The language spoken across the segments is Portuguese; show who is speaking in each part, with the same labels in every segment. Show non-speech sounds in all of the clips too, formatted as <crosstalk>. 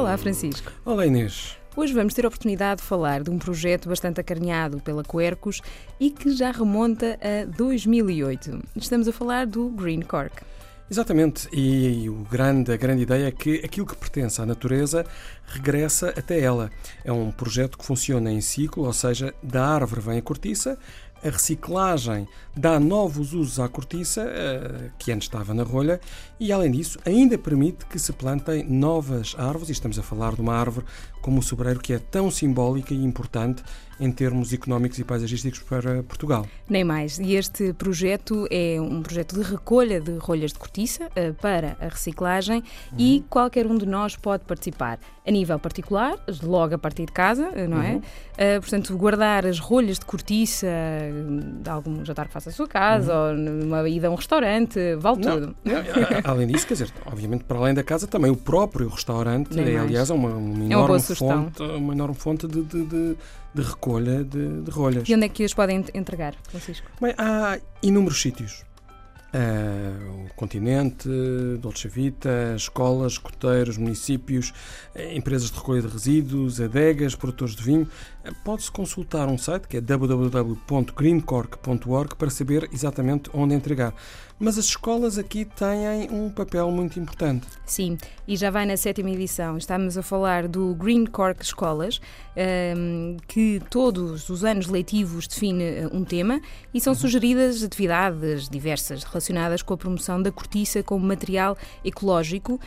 Speaker 1: Olá, Francisco.
Speaker 2: Olá, Inês.
Speaker 1: Hoje vamos ter a oportunidade de falar de um projeto bastante acarinhado pela Quercus e que já remonta a 2008. Estamos a falar do Green Cork.
Speaker 2: Exatamente, e o grande, a grande ideia é que aquilo que pertence à natureza regressa até ela. É um projeto que funciona em ciclo, ou seja, da árvore vem a cortiça, a reciclagem dá novos usos à cortiça, eh, que antes estava na rolha, e além disso, ainda permite que se plantem novas árvores, e estamos a falar de uma árvore como o sobreiro, que é tão simbólica e importante em termos económicos e paisagísticos para Portugal.
Speaker 1: Nem mais. E este projeto é um projeto de recolha de rolhas de cortiça eh, para a reciclagem uhum. e qualquer um de nós pode participar. A nível particular, logo a partir de casa, eh, não é? Uhum. Uh, portanto, guardar as rolhas de cortiça de algum jantar que faça a sua casa uhum. ou numa ida a um restaurante, vale
Speaker 2: não,
Speaker 1: tudo.
Speaker 2: Não, <laughs> além disso, quer dizer, obviamente, para além da casa, também o próprio restaurante é, aliás, uma, uma enorme é uma fonte, uma enorme fonte de, de, de, de recolha de, rolhas.
Speaker 1: E onde é que as podem entregar, Francisco?
Speaker 2: Bem, há inúmeros sítios. Uh, o continente, Dolce Vita, escolas, coteiros, municípios, uh, empresas de recolha de resíduos, adegas, produtores de vinho. Uh, Pode-se consultar um site que é www.greencork.org para saber exatamente onde entregar. Mas as escolas aqui têm um papel muito importante.
Speaker 1: Sim, e já vai na sétima edição. Estamos a falar do Green Cork Escolas, um, que todos os anos letivos define eh, um tema e são uhum. sugeridas atividades diversas relacionadas com a promoção da cortiça como material ecológico,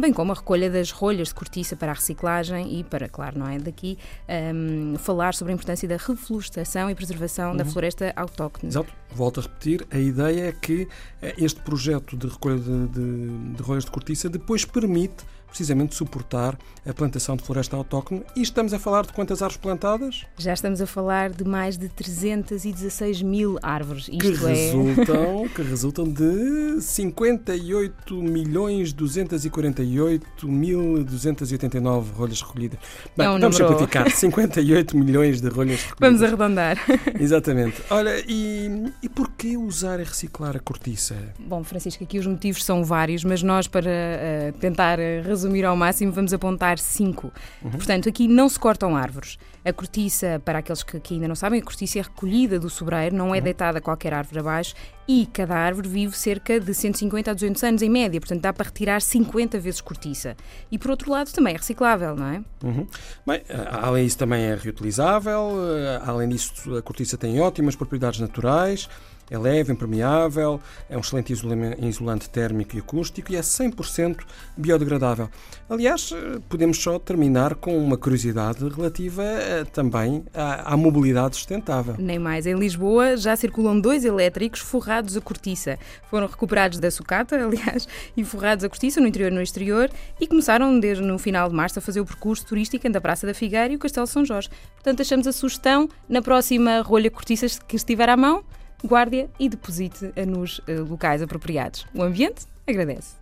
Speaker 1: bem como a recolha das rolhas de cortiça para a reciclagem e para, claro, não é daqui, falar sobre a importância da reflorestação e preservação uhum. da floresta autóctone.
Speaker 2: Exato. Volto a repetir, a ideia é que eh, este projeto de recolha de, de, de rolhas de cortiça depois permite precisamente suportar a plantação de floresta autóctone. E estamos a falar de quantas árvores plantadas?
Speaker 1: Já estamos a falar de mais de 316 mil árvores.
Speaker 2: Isto que, é... resultam, <laughs> que resultam de 58 milhões 248 mil 289 rolhas recolhidas.
Speaker 1: Bem, é um
Speaker 2: vamos
Speaker 1: número...
Speaker 2: simplificar. 58 milhões de rolhas <laughs> recolhidas.
Speaker 1: Vamos arredondar. <laughs>
Speaker 2: Exatamente. Olha, e, e porquê usar e reciclar a cortiça?
Speaker 1: Bom, Francisco, aqui os motivos são vários, mas nós, para uh, tentar resolver resumir ao máximo, vamos apontar cinco. Uhum. Portanto, aqui não se cortam árvores. A cortiça, para aqueles que, que ainda não sabem, a cortiça é recolhida do sobreiro, não é uhum. deitada qualquer árvore abaixo e cada árvore vive cerca de 150 a 200 anos em média, portanto dá para retirar 50 vezes cortiça. E por outro lado também é reciclável, não é?
Speaker 2: Uhum. Bem, além disso também é reutilizável, eh, além disso a cortiça tem ótimas propriedades naturais, é leve, impermeável, é um excelente isolante térmico e acústico e é 100% biodegradável. Aliás, podemos só terminar com uma curiosidade relativa eh, também à, à mobilidade sustentável.
Speaker 1: Nem mais. Em Lisboa já circulam dois elétricos forrados a cortiça. Foram recuperados da sucata, <laughs> aliás, e forrados a cortiça no interior e no exterior e começaram desde no final de março a fazer o percurso turístico entre a Praça da Figueira e o Castelo São Jorge. Portanto, achamos a sugestão na próxima rolha cortiças que estiver à mão guarde-a e deposite-a nos eh, locais apropriados. O ambiente agradece.